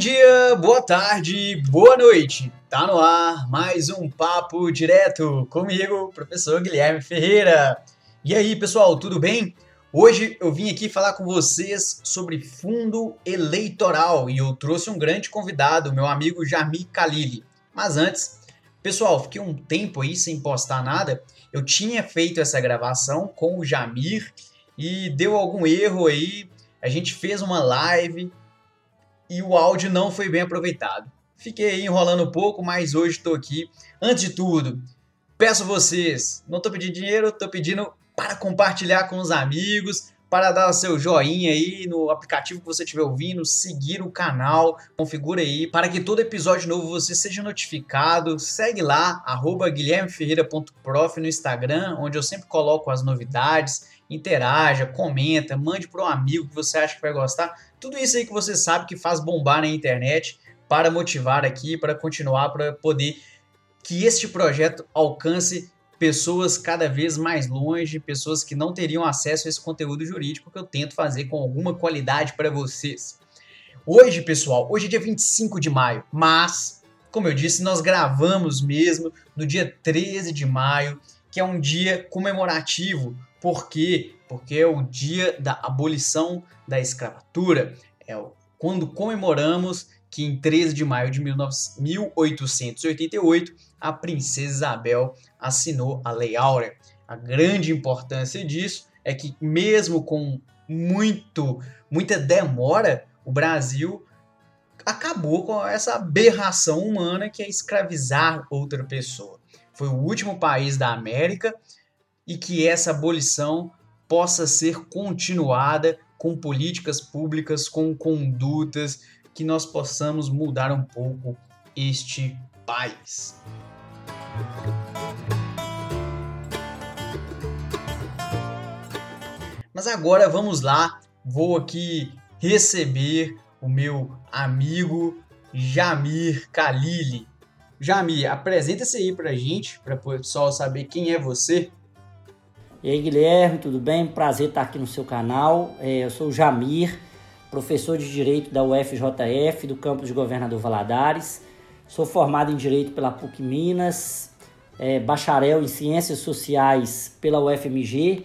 dia, boa tarde, boa noite. Tá no ar mais um papo direto comigo, professor Guilherme Ferreira. E aí, pessoal, tudo bem? Hoje eu vim aqui falar com vocês sobre fundo eleitoral e eu trouxe um grande convidado, meu amigo Jamir Khalili. Mas antes, pessoal, fiquei um tempo aí sem postar nada. Eu tinha feito essa gravação com o Jamir e deu algum erro aí. A gente fez uma live e o áudio não foi bem aproveitado. Fiquei enrolando um pouco, mas hoje estou aqui. Antes de tudo, peço vocês, não estou pedindo dinheiro, estou pedindo para compartilhar com os amigos, para dar o seu joinha aí no aplicativo que você estiver ouvindo, seguir o canal, configura aí para que todo episódio novo você seja notificado. Segue lá, guilhermeferreira.prof no Instagram, onde eu sempre coloco as novidades. Interaja, comenta, mande para um amigo que você acha que vai gostar. Tudo isso aí que você sabe que faz bombar na internet para motivar aqui, para continuar, para poder que este projeto alcance pessoas cada vez mais longe, pessoas que não teriam acesso a esse conteúdo jurídico que eu tento fazer com alguma qualidade para vocês. Hoje, pessoal, hoje é dia 25 de maio, mas, como eu disse, nós gravamos mesmo no dia 13 de maio, que é um dia comemorativo. Por quê? Porque é o dia da abolição da escravatura. É quando comemoramos que em 13 de maio de 1888 a princesa Isabel assinou a Lei Áurea. A grande importância disso é que mesmo com muito muita demora, o Brasil acabou com essa aberração humana que é escravizar outra pessoa. Foi o último país da América e que essa abolição possa ser continuada com políticas públicas, com condutas, que nós possamos mudar um pouco este país. Mas agora vamos lá, vou aqui receber o meu amigo Jamir Khalili. Jamir, apresenta-se aí pra gente, para o pessoal saber quem é você. E aí, Guilherme, tudo bem? Prazer estar aqui no seu canal. É, eu sou o Jamir, professor de Direito da UFJF, do campus de Governador Valadares. Sou formado em Direito pela PUC Minas, é, bacharel em Ciências Sociais pela UFMG,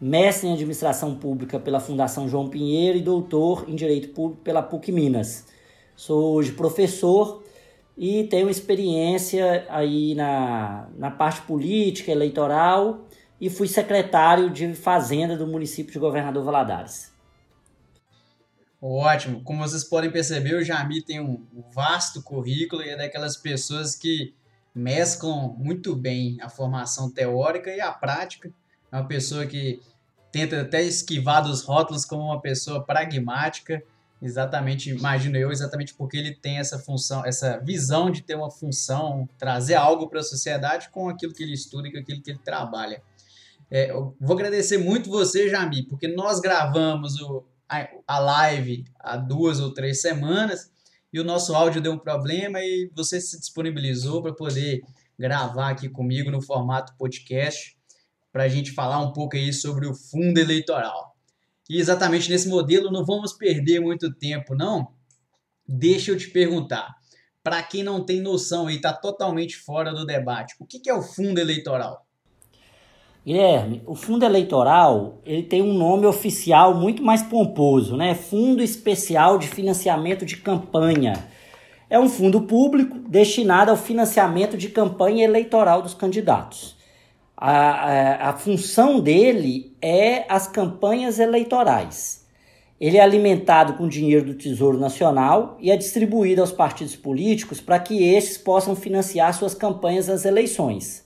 mestre em Administração Pública pela Fundação João Pinheiro e doutor em Direito Público pela PUC Minas. Sou hoje professor e tenho experiência aí na, na parte política, eleitoral e fui secretário de Fazenda do município de Governador Valadares. Ótimo. Como vocês podem perceber, o Jami tem um vasto currículo e é daquelas pessoas que mesclam muito bem a formação teórica e a prática. É uma pessoa que tenta até esquivar dos rótulos como uma pessoa pragmática, exatamente, imagino eu, exatamente porque ele tem essa função, essa visão de ter uma função, trazer algo para a sociedade com aquilo que ele estuda e com aquilo que ele trabalha. É, vou agradecer muito você, Jami, porque nós gravamos o, a, a live há duas ou três semanas e o nosso áudio deu um problema e você se disponibilizou para poder gravar aqui comigo no formato podcast para a gente falar um pouco aí sobre o fundo eleitoral. E exatamente nesse modelo não vamos perder muito tempo, não. Deixa eu te perguntar, para quem não tem noção e está totalmente fora do debate, o que é o fundo eleitoral? Guilherme, o fundo eleitoral ele tem um nome oficial muito mais pomposo, né? Fundo Especial de Financiamento de Campanha. É um fundo público destinado ao financiamento de campanha eleitoral dos candidatos. A, a, a função dele é as campanhas eleitorais. Ele é alimentado com dinheiro do Tesouro Nacional e é distribuído aos partidos políticos para que estes possam financiar suas campanhas nas eleições.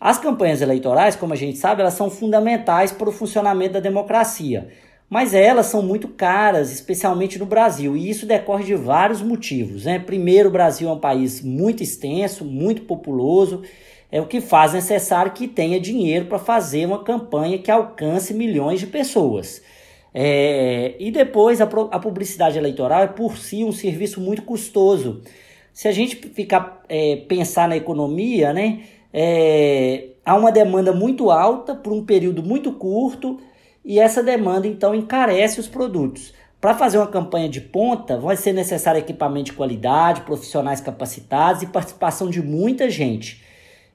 As campanhas eleitorais, como a gente sabe, elas são fundamentais para o funcionamento da democracia, mas elas são muito caras, especialmente no Brasil, e isso decorre de vários motivos. Né? Primeiro, o Brasil é um país muito extenso, muito populoso, é o que faz necessário que tenha dinheiro para fazer uma campanha que alcance milhões de pessoas. É, e depois, a, a, publicidade eleitoral é por si um serviço muito custoso. Se a gente ficar é, pensar na economia, né? É, há uma demanda muito alta por um período muito curto e essa demanda então encarece os produtos. Para fazer uma campanha de ponta, vai ser necessário equipamento de qualidade, profissionais capacitados e participação de muita gente.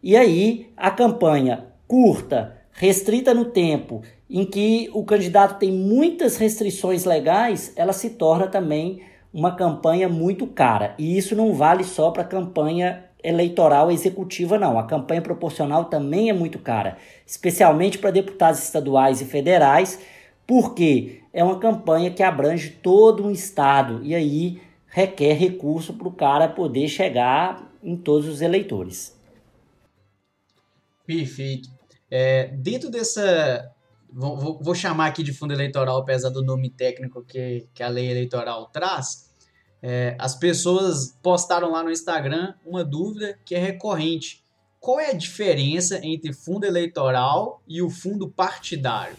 E aí, a campanha curta, restrita no tempo, em que o candidato tem muitas restrições legais, ela se torna também uma campanha muito cara. E isso não vale só para a campanha eleitoral executiva, não. A campanha proporcional também é muito cara, especialmente para deputados estaduais e federais, porque é uma campanha que abrange todo um estado e aí requer recurso para o cara poder chegar em todos os eleitores. Perfeito. É, dentro dessa. Vou, vou, chamar aqui de fundo eleitoral, apesar do nome técnico que, que a lei eleitoral traz. É, as pessoas postaram lá no Instagram uma dúvida que é recorrente. Qual é a diferença entre fundo eleitoral e o fundo partidário?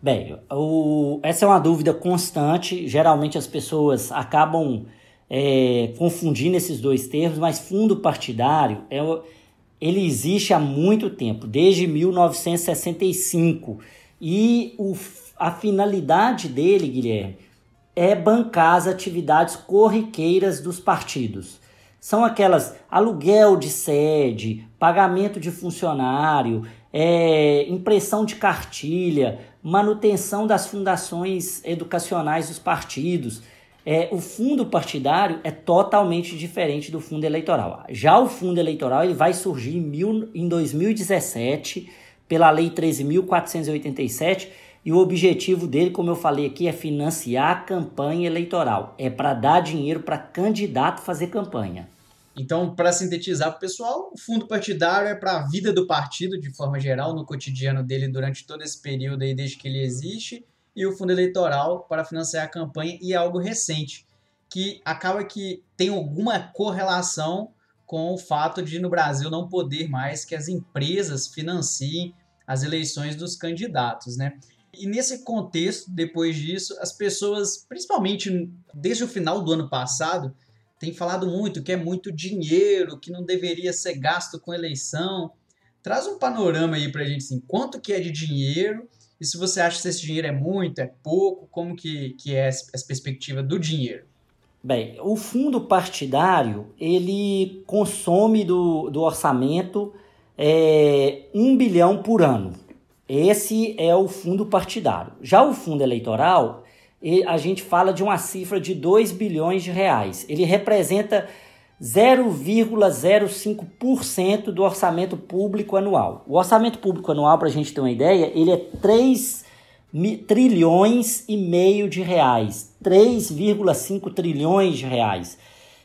Bem, o, essa é uma dúvida constante. Geralmente as pessoas acabam é, confundindo esses dois termos, mas fundo partidário é, ele existe há muito tempo, desde 1965. E o, a finalidade dele, Guilherme, é bancar as atividades corriqueiras dos partidos. São aquelas aluguel de sede, pagamento de funcionário, é, impressão de cartilha, manutenção das fundações educacionais dos partidos. É, o fundo partidário é totalmente diferente do fundo eleitoral. Já o fundo eleitoral ele vai surgir em, mil, em 2017 pela Lei 13.487 e o objetivo dele, como eu falei aqui, é financiar a campanha eleitoral. É para dar dinheiro para candidato fazer campanha. Então, para sintetizar para o pessoal, o fundo partidário é para a vida do partido, de forma geral, no cotidiano dele durante todo esse período aí, desde que ele existe, e o fundo eleitoral para financiar a campanha, e é algo recente, que acaba que tem alguma correlação com o fato de no Brasil não poder mais que as empresas financiem as eleições dos candidatos, né? E nesse contexto, depois disso, as pessoas, principalmente desde o final do ano passado, tem falado muito que é muito dinheiro, que não deveria ser gasto com eleição. Traz um panorama aí pra gente, assim, quanto que é de dinheiro e se você acha que esse dinheiro é muito, é pouco, como que, que é essa perspectiva do dinheiro? Bem, o fundo partidário, ele consome do, do orçamento é, um bilhão por ano. Esse é o fundo partidário. Já o fundo eleitoral, a gente fala de uma cifra de 2 bilhões de reais. Ele representa 0,05% do orçamento público anual. O orçamento público anual, para a gente ter uma ideia, ele é 3 trilhões e meio de reais. 3,5 trilhões de reais.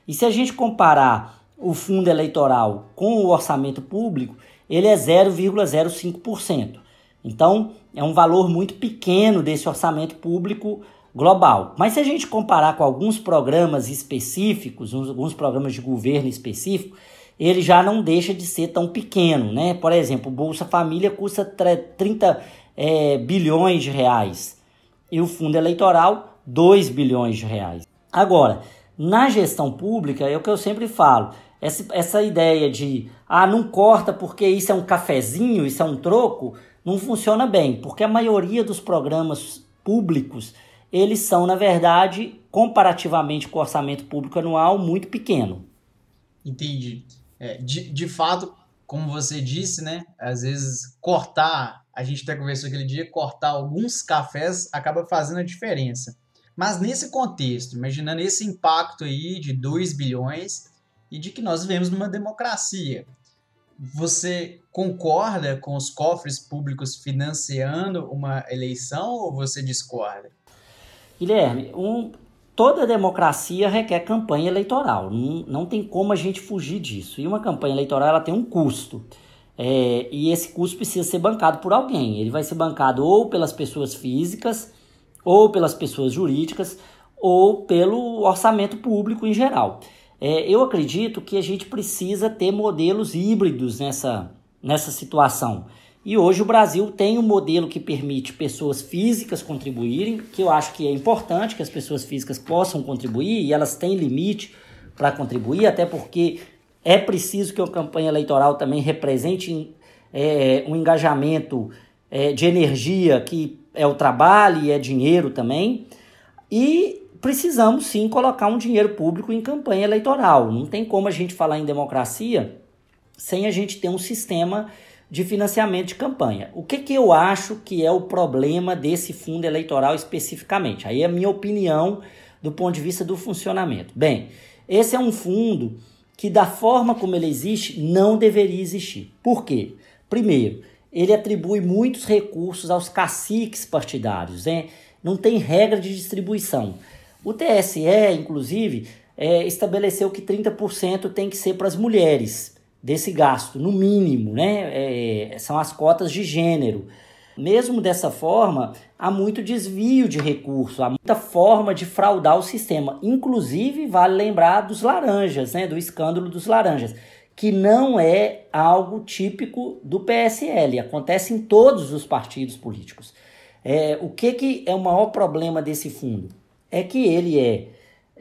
E se a gente comparar o fundo eleitoral com o orçamento público, ele é 0,05%. Então, é um valor muito pequeno desse orçamento público global. Mas se a gente comparar com alguns programas específicos, alguns programas de governo específico, ele já não deixa de ser tão pequeno, né? Por exemplo, o Bolsa Família custa 30 é, bilhões de reais e o fundo eleitoral 2 bilhões de reais. Agora, na gestão pública, é o que eu sempre falo, essa, essa ideia de ah, não corta porque isso é um cafezinho, isso é um troco, não funciona bem, porque a maioria dos programas públicos eles são, na verdade, comparativamente com o orçamento público anual, muito pequeno. Entendi. É, de, de fato, como você disse, né? Às vezes cortar, a gente até conversou aquele dia, cortar alguns cafés acaba fazendo a diferença. Mas nesse contexto, imaginando esse impacto aí de 2 bilhões e de que nós vivemos numa democracia, você concorda com os cofres públicos financiando uma eleição ou você discorda? Guilherme, um, toda democracia requer campanha eleitoral. Não, não tem como a gente fugir disso. E uma campanha eleitoral ela tem um custo. É, e esse custo precisa ser bancado por alguém. Ele vai ser bancado ou pelas pessoas físicas, ou pelas pessoas jurídicas, ou pelo orçamento público em geral. É, eu acredito que a gente precisa ter modelos híbridos nessa, nessa situação. E hoje o Brasil tem um modelo que permite pessoas físicas contribuírem, que eu acho que é importante que as pessoas físicas possam contribuir e elas têm limite para contribuir, até porque é preciso que uma campanha eleitoral também represente é, um engajamento é, de energia que é o trabalho e é dinheiro também. E precisamos sim colocar um dinheiro público em campanha eleitoral. Não tem como a gente falar em democracia sem a gente ter um sistema de financiamento de campanha. O que, que eu acho que é o problema desse fundo eleitoral especificamente? Aí é a minha opinião do ponto de vista do funcionamento. Bem, esse é um fundo que, da forma como ele existe, não deveria existir. Por quê? Primeiro, ele atribui muitos recursos aos caciques partidários, né? não tem regra de distribuição. O TSE, inclusive, é, estabeleceu que 30% tem que ser para as mulheres desse gasto, no mínimo, né? É, são as cotas de gênero. Mesmo dessa forma, há muito desvio de recurso, há muita forma de fraudar o sistema. Inclusive, vale lembrar dos laranjas, né? do escândalo dos laranjas, que não é algo típico do PSL, acontece em todos os partidos políticos. É, o que, que é o maior problema desse fundo? É que ele é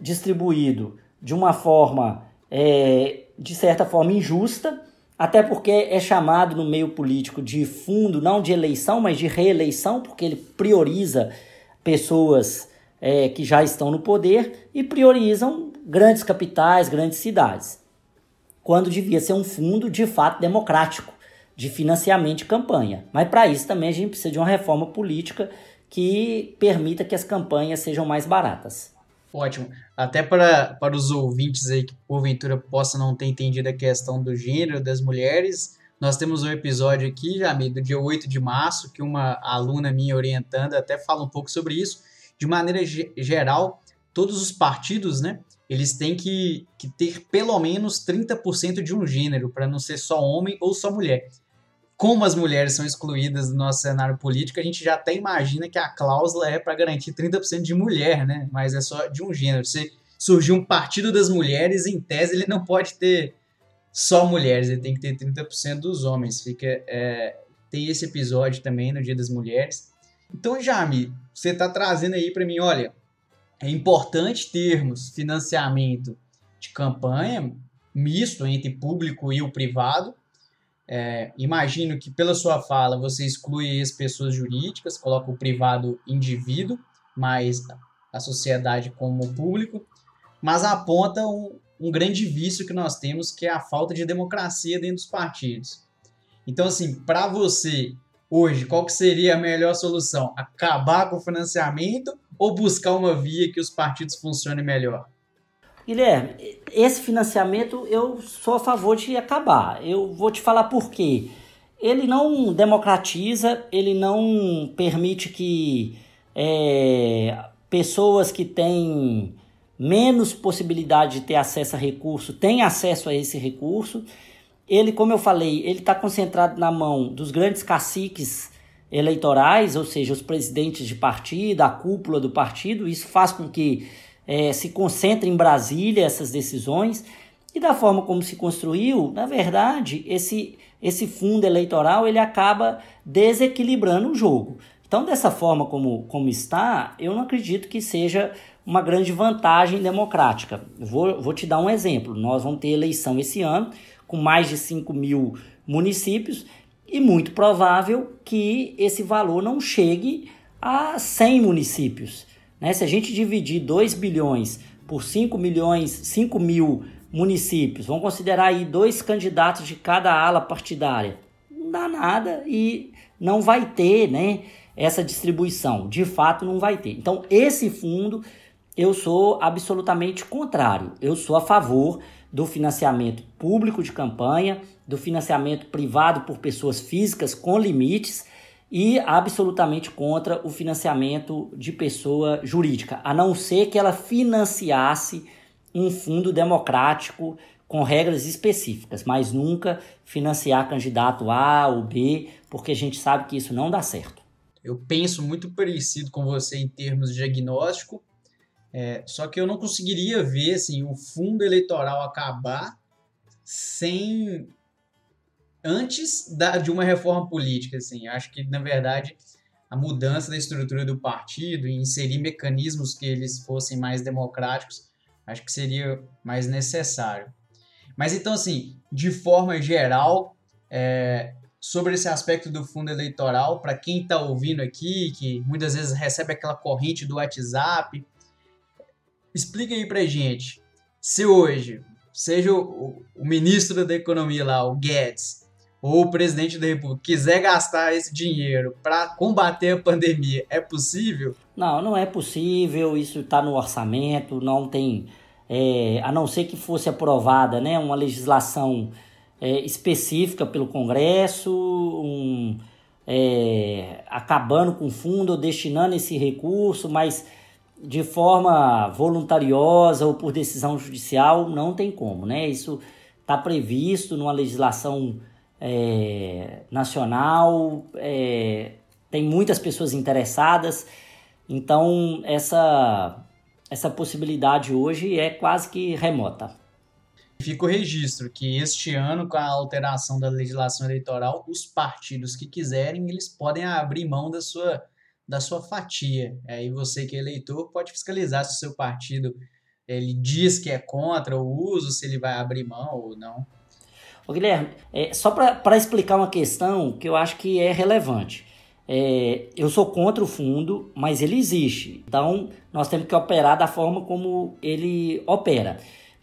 distribuído de uma forma, é, de certa forma, injusta, até porque é chamado no meio político de fundo, não de eleição, mas de reeleição, porque ele prioriza pessoas é, que já estão no poder e priorizam grandes capitais, grandes cidades. Quando devia ser um fundo de fato democrático, de financiamento de campanha. Mas para isso também a gente precisa de uma reforma política que permita que as campanhas sejam mais baratas. Ótimo. Até para, para os ouvintes aí que porventura possam não ter entendido a questão do gênero das mulheres, nós temos um episódio aqui, Jamie, do dia 8 de março, que uma aluna minha orientando até fala um pouco sobre isso. De maneira geral, todos os partidos, né, eles têm que, que ter pelo menos 30% de um gênero, para não ser só homem ou só mulher como as mulheres são excluídas do nosso cenário político, a gente já até imagina que a cláusula é para garantir 30% de mulher, né? Mas é só de um gênero. Se surgir um partido das mulheres, em tese, ele não pode ter só mulheres, ele tem que ter 30% dos homens. Fica, é, tem esse episódio também no Dia das Mulheres. Então, Jami, você está trazendo aí para mim, olha, é importante termos financiamento de campanha misto entre público e o privado, é, imagino que pela sua fala você exclui as pessoas jurídicas, coloca o privado indivíduo, mas a sociedade como público, mas aponta um, um grande vício que nós temos, que é a falta de democracia dentro dos partidos. Então, assim, para você hoje, qual que seria a melhor solução? Acabar com o financiamento ou buscar uma via que os partidos funcionem melhor? Guilherme, esse financiamento eu sou a favor de acabar. Eu vou te falar por quê. Ele não democratiza, ele não permite que é, pessoas que têm menos possibilidade de ter acesso a recurso tenham acesso a esse recurso. Ele, como eu falei, ele está concentrado na mão dos grandes caciques eleitorais, ou seja, os presidentes de partido, a cúpula do partido. Isso faz com que é, se concentra em Brasília essas decisões. E da forma como se construiu, na verdade, esse, esse fundo eleitoral ele acaba desequilibrando o jogo. Então, dessa forma como, como está, eu não acredito que seja uma grande vantagem democrática. Vou, vou te dar um exemplo. Nós vamos ter eleição esse ano, com mais de 5 mil municípios, e muito provável que esse valor não chegue a 100 municípios. Né? Se a gente dividir 2 bilhões por 5 milhões, 5 mil municípios, vamos considerar aí dois candidatos de cada ala partidária. Não dá nada e não vai ter né, essa distribuição. De fato, não vai ter. Então, esse fundo eu sou absolutamente contrário. Eu sou a favor do financiamento público de campanha, do financiamento privado por pessoas físicas com limites e absolutamente contra o financiamento de pessoa jurídica, a não ser que ela financiasse um fundo democrático com regras específicas, mas nunca financiar candidato A ou B, porque a gente sabe que isso não dá certo. Eu penso muito parecido com você em termos de diagnóstico, é, só que eu não conseguiria ver assim, o fundo eleitoral acabar sem antes da, de uma reforma política, assim. Acho que, na verdade, a mudança da estrutura do partido e inserir mecanismos que eles fossem mais democráticos, acho que seria mais necessário. Mas então, assim, de forma geral, é, sobre esse aspecto do fundo eleitoral, para quem está ouvindo aqui, que muitas vezes recebe aquela corrente do WhatsApp explica aí pra gente, se hoje, seja o, o ministro da economia lá, o Guedes, ou o presidente da República quiser gastar esse dinheiro para combater a pandemia, é possível? Não, não é possível. Isso está no orçamento, não tem. É, a não ser que fosse aprovada né, uma legislação é, específica pelo Congresso, um, é, acabando com o fundo ou destinando esse recurso, mas de forma voluntariosa ou por decisão judicial, não tem como. Né? Isso está previsto numa legislação é, nacional, é, tem muitas pessoas interessadas, então essa, essa possibilidade hoje é quase que remota. Fica o registro que este ano, com a alteração da legislação eleitoral, os partidos que quiserem, eles podem abrir mão da sua, da sua fatia. Aí você que é eleitor pode fiscalizar se o seu partido ele diz que é contra o uso, se ele vai abrir mão ou não. Ô, Guilherme, é, só para explicar uma questão que eu acho que é relevante. É, eu sou contra o fundo, mas ele existe. Então, nós temos que operar da forma como ele opera.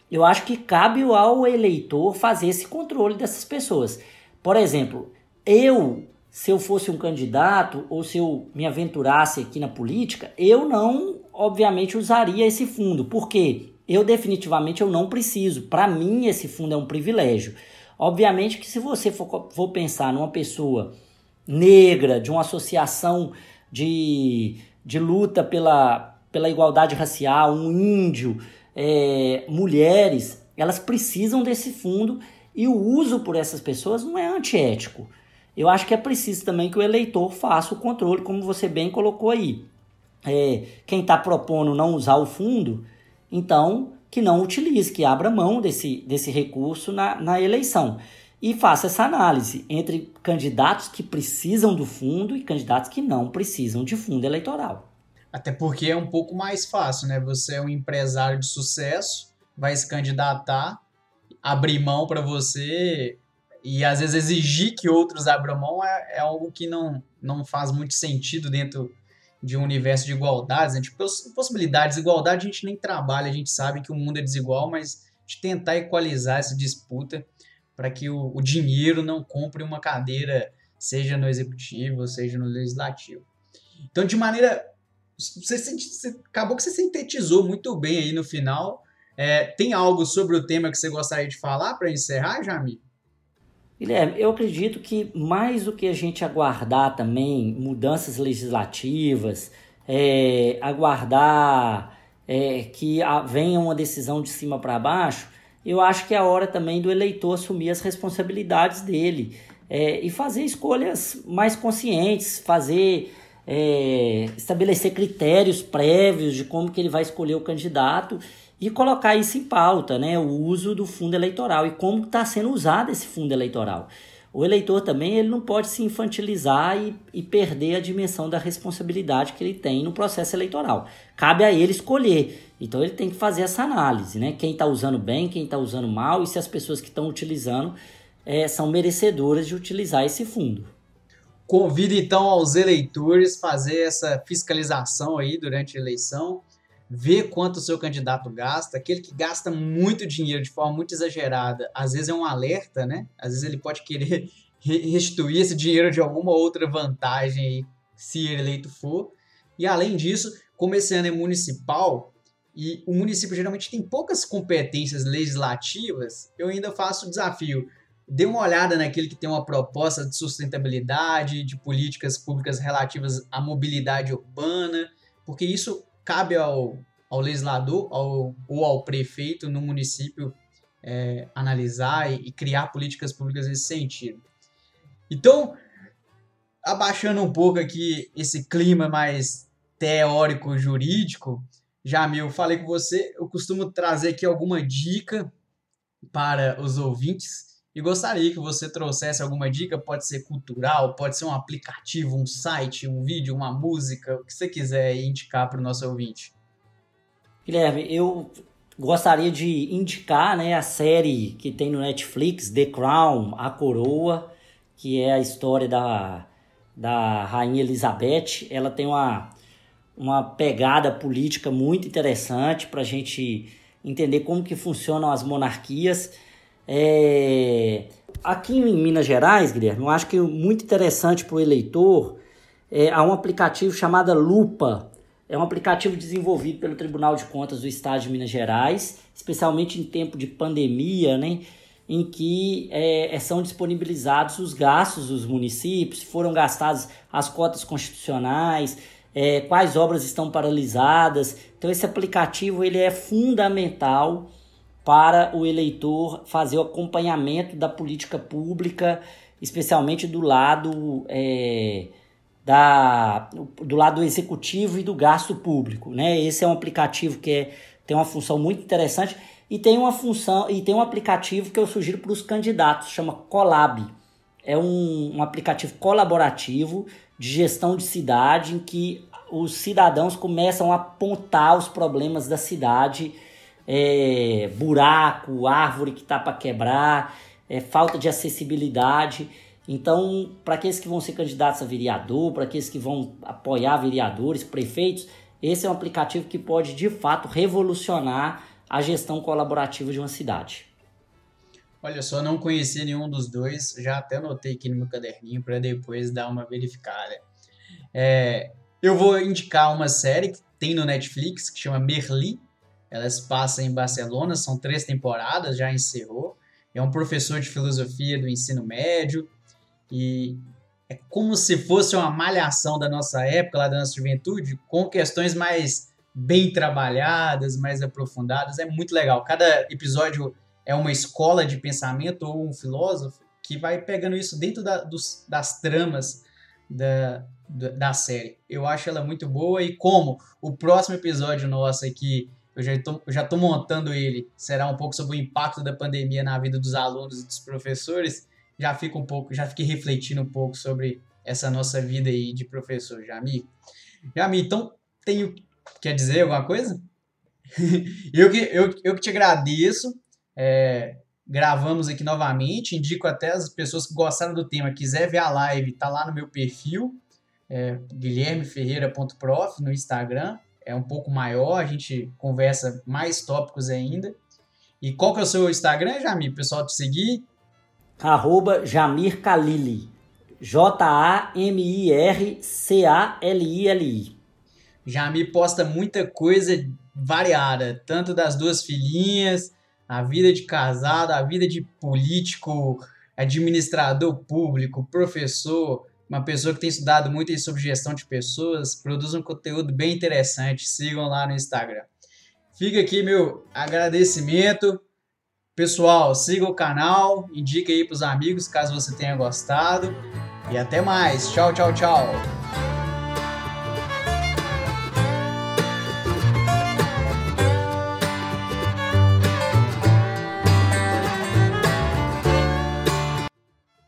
Eu acho que cabe ao eleitor fazer esse controle dessas pessoas. Por exemplo, eu, se eu fosse um candidato ou se eu me aventurasse aqui na política, eu não, obviamente, usaria esse fundo. Porque eu definitivamente eu não preciso. Para mim, esse fundo é um privilégio. Obviamente que se você for, for pensar numa pessoa negra, de uma associação de, de luta pela, pela igualdade racial, um índio, é, mulheres, elas precisam desse fundo e o uso por essas pessoas não é antiético. Eu acho que é preciso também que o eleitor faça o controle, como você bem colocou aí. É, quem está propondo não usar o fundo, então que não utilize, que abra mão desse, desse recurso na, na eleição. E faça essa análise entre candidatos que precisam do fundo e candidatos que não precisam de fundo eleitoral. Até porque é um pouco mais fácil, né? Você é um empresário de sucesso, vai se candidatar, abrir mão para você e às vezes exigir que outros abram mão é, é algo que não, não faz muito sentido dentro de um universo de igualdades, né? tipo, possibilidades, igualdade a gente nem trabalha, a gente sabe que o mundo é desigual, mas de tentar equalizar essa disputa para que o, o, dinheiro não compre uma cadeira, seja no executivo, seja no legislativo. Então, de maneira. Você, você acabou que você sintetizou muito bem aí no final. É, tem algo sobre o tema que você gostaria de falar para encerrar, Jamie? Guilherme, eu acredito que mais do que a gente aguardar também mudanças legislativas, é, aguardar é, que venha uma decisão de cima para baixo, eu acho que é a hora também do eleitor assumir as responsabilidades dele é, e fazer escolhas mais conscientes, fazer é, estabelecer critérios prévios de como que ele vai escolher o candidato e colocar isso em pauta, né? O uso do fundo eleitoral e como está sendo usado esse fundo eleitoral. O eleitor também ele não pode se infantilizar e, e perder a dimensão da responsabilidade que ele tem no processo eleitoral. Cabe a ele escolher. Então ele tem que fazer essa análise, né? Quem está usando bem, quem está usando mal e se as pessoas que estão utilizando é, são merecedoras de utilizar esse fundo. Convido então aos eleitores fazer essa fiscalização aí durante a eleição ver quanto o seu candidato gasta, aquele que gasta muito dinheiro de forma muito exagerada, às vezes é um alerta, né? Às vezes ele pode querer restituir esse dinheiro de alguma outra vantagem aí, se eleito for. E além disso, como esse ano é municipal, e o município geralmente tem poucas competências legislativas, eu ainda faço o desafio. Dê uma olhada naquele que tem uma proposta de sustentabilidade, de políticas públicas relativas à mobilidade urbana, porque isso cabe ao, ao legislador ao, ou ao prefeito no município é, analisar e, e criar políticas públicas nesse sentido. Então, abaixando um pouco aqui esse clima mais teórico jurídico, Jamil, falei com você, eu costumo trazer aqui alguma dica para os ouvintes e gostaria que você trouxesse alguma dica, pode ser cultural, pode ser um aplicativo, um site, um vídeo, uma música, o que você quiser indicar para o nosso ouvinte. Guilherme, eu gostaria de indicar né, a série que tem no Netflix, The Crown, A Coroa, que é a história da, da Rainha Elizabeth. Ela tem uma, uma pegada política muito interessante para a gente entender como que funcionam as monarquias. É... Aqui em Minas Gerais, Guilherme, eu acho que muito interessante para o eleitor é, há um aplicativo chamado Lupa. É um aplicativo desenvolvido pelo Tribunal de Contas do Estado de Minas Gerais, especialmente em tempo de pandemia, né? em que é, é, são disponibilizados os gastos dos municípios, foram gastadas as cotas constitucionais, é, quais obras estão paralisadas. Então esse aplicativo ele é fundamental para o eleitor fazer o acompanhamento da política pública, especialmente do lado é, da, do lado executivo e do gasto público. Né? Esse é um aplicativo que é, tem uma função muito interessante e tem uma função e tem um aplicativo que eu sugiro para os candidatos, chama Colab. É um, um aplicativo colaborativo de gestão de cidade em que os cidadãos começam a apontar os problemas da cidade, é, buraco, árvore que está para quebrar, é, falta de acessibilidade. Então, para aqueles que vão ser candidatos a vereador, para aqueles que vão apoiar vereadores, prefeitos, esse é um aplicativo que pode de fato revolucionar a gestão colaborativa de uma cidade. Olha só, não conhecia nenhum dos dois, já até anotei aqui no meu caderninho para depois dar uma verificada. É, eu vou indicar uma série que tem no Netflix que chama Merli. Ela se passa em Barcelona, são três temporadas, já encerrou. É um professor de filosofia do ensino médio e é como se fosse uma malhação da nossa época, lá da nossa juventude, com questões mais bem trabalhadas, mais aprofundadas. É muito legal. Cada episódio é uma escola de pensamento ou um filósofo que vai pegando isso dentro da, dos, das tramas da, da série. Eu acho ela muito boa e como o próximo episódio nosso aqui, eu já estou já tô montando ele, será um pouco sobre o impacto da pandemia na vida dos alunos e dos professores, já fico um pouco, já fiquei refletindo um pouco sobre essa nossa vida aí de professor, Jami. Jami, então tenho Quer dizer alguma coisa? eu, que, eu, eu que te agradeço. É, gravamos aqui novamente. Indico até as pessoas que gostaram do tema, quiser ver a live, tá lá no meu perfil, é, guilhermeferreira.prof no Instagram. É um pouco maior, a gente conversa mais tópicos ainda. E qual que é o seu Instagram, Jamir? Pessoal te seguir? Arroba Jamir Kalili. J-A-M-I-R-C-A-L-I-L-I. Me posta muita coisa variada, tanto das duas filhinhas, a vida de casado, a vida de político, administrador público, professor, uma pessoa que tem estudado muito sobre gestão de pessoas, produz um conteúdo bem interessante. Sigam lá no Instagram. Fica aqui meu agradecimento. Pessoal, siga o canal, indique aí para os amigos caso você tenha gostado. E até mais. Tchau, tchau, tchau.